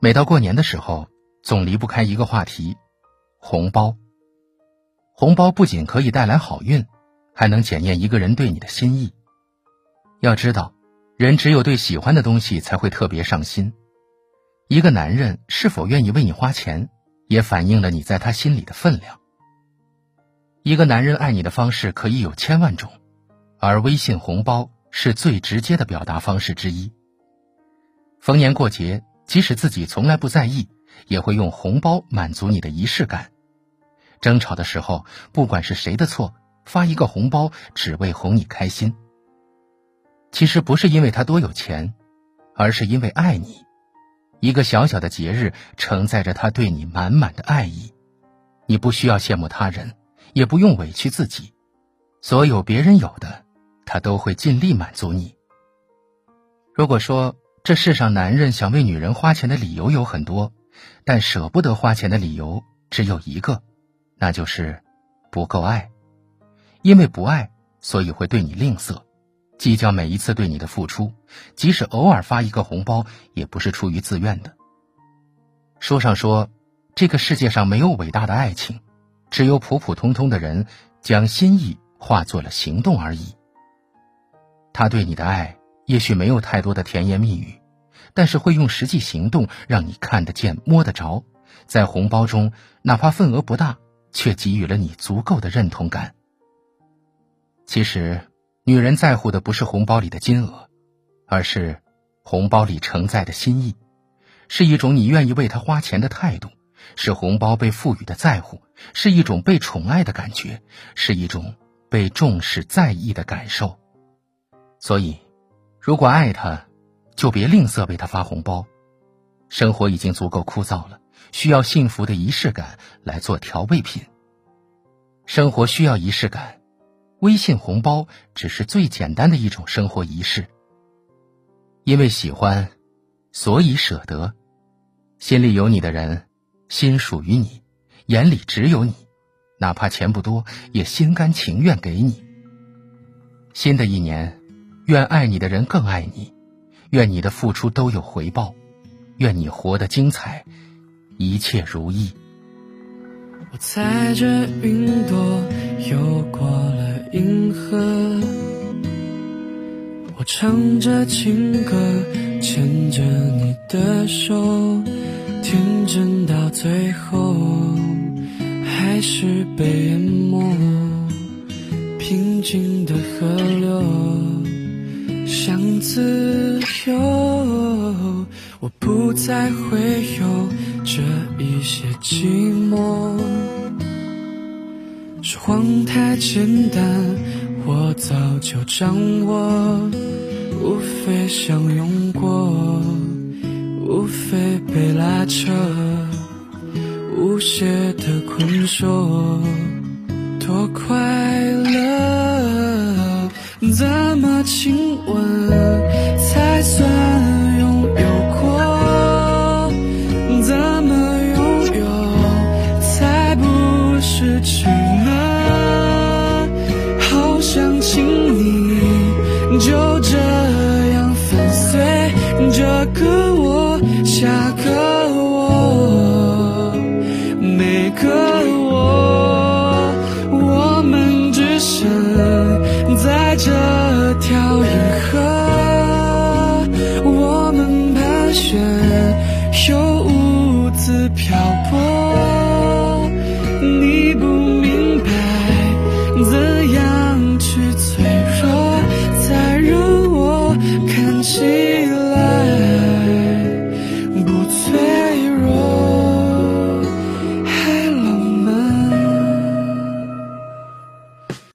每到过年的时候，总离不开一个话题：红包。红包不仅可以带来好运，还能检验一个人对你的心意。要知道，人只有对喜欢的东西才会特别上心。一个男人是否愿意为你花钱，也反映了你在他心里的分量。一个男人爱你的方式可以有千万种，而微信红包是最直接的表达方式之一。逢年过节，即使自己从来不在意，也会用红包满足你的仪式感。争吵的时候，不管是谁的错，发一个红包只为哄你开心。其实不是因为他多有钱，而是因为爱你。一个小小的节日承载着他对你满满的爱意，你不需要羡慕他人，也不用委屈自己，所有别人有的，他都会尽力满足你。如果说这世上男人想为女人花钱的理由有很多，但舍不得花钱的理由只有一个，那就是不够爱，因为不爱，所以会对你吝啬。计较每一次对你的付出，即使偶尔发一个红包，也不是出于自愿的。书上说，这个世界上没有伟大的爱情，只有普普通通的人将心意化作了行动而已。他对你的爱也许没有太多的甜言蜜语，但是会用实际行动让你看得见、摸得着，在红包中，哪怕份额不大，却给予了你足够的认同感。其实。女人在乎的不是红包里的金额，而是红包里承载的心意，是一种你愿意为她花钱的态度，是红包被赋予的在乎，是一种被宠爱的感觉，是一种被重视在意的感受。所以，如果爱她，就别吝啬为她发红包。生活已经足够枯燥了，需要幸福的仪式感来做调味品。生活需要仪式感。微信红包只是最简单的一种生活仪式。因为喜欢，所以舍得。心里有你的人，心属于你，眼里只有你，哪怕钱不多，也心甘情愿给你。新的一年，愿爱你的人更爱你，愿你的付出都有回报，愿你活得精彩，一切如意。我踩着云朵游过了银河，我唱着情歌，牵着你的手，天真到最后还是被淹没。平静的河流自由，我不再会有这一些寂寞。说谎太简单，我早就掌握。无非相拥过，无非被拉扯，无邪的困锁，多快乐。怎么亲吻才算？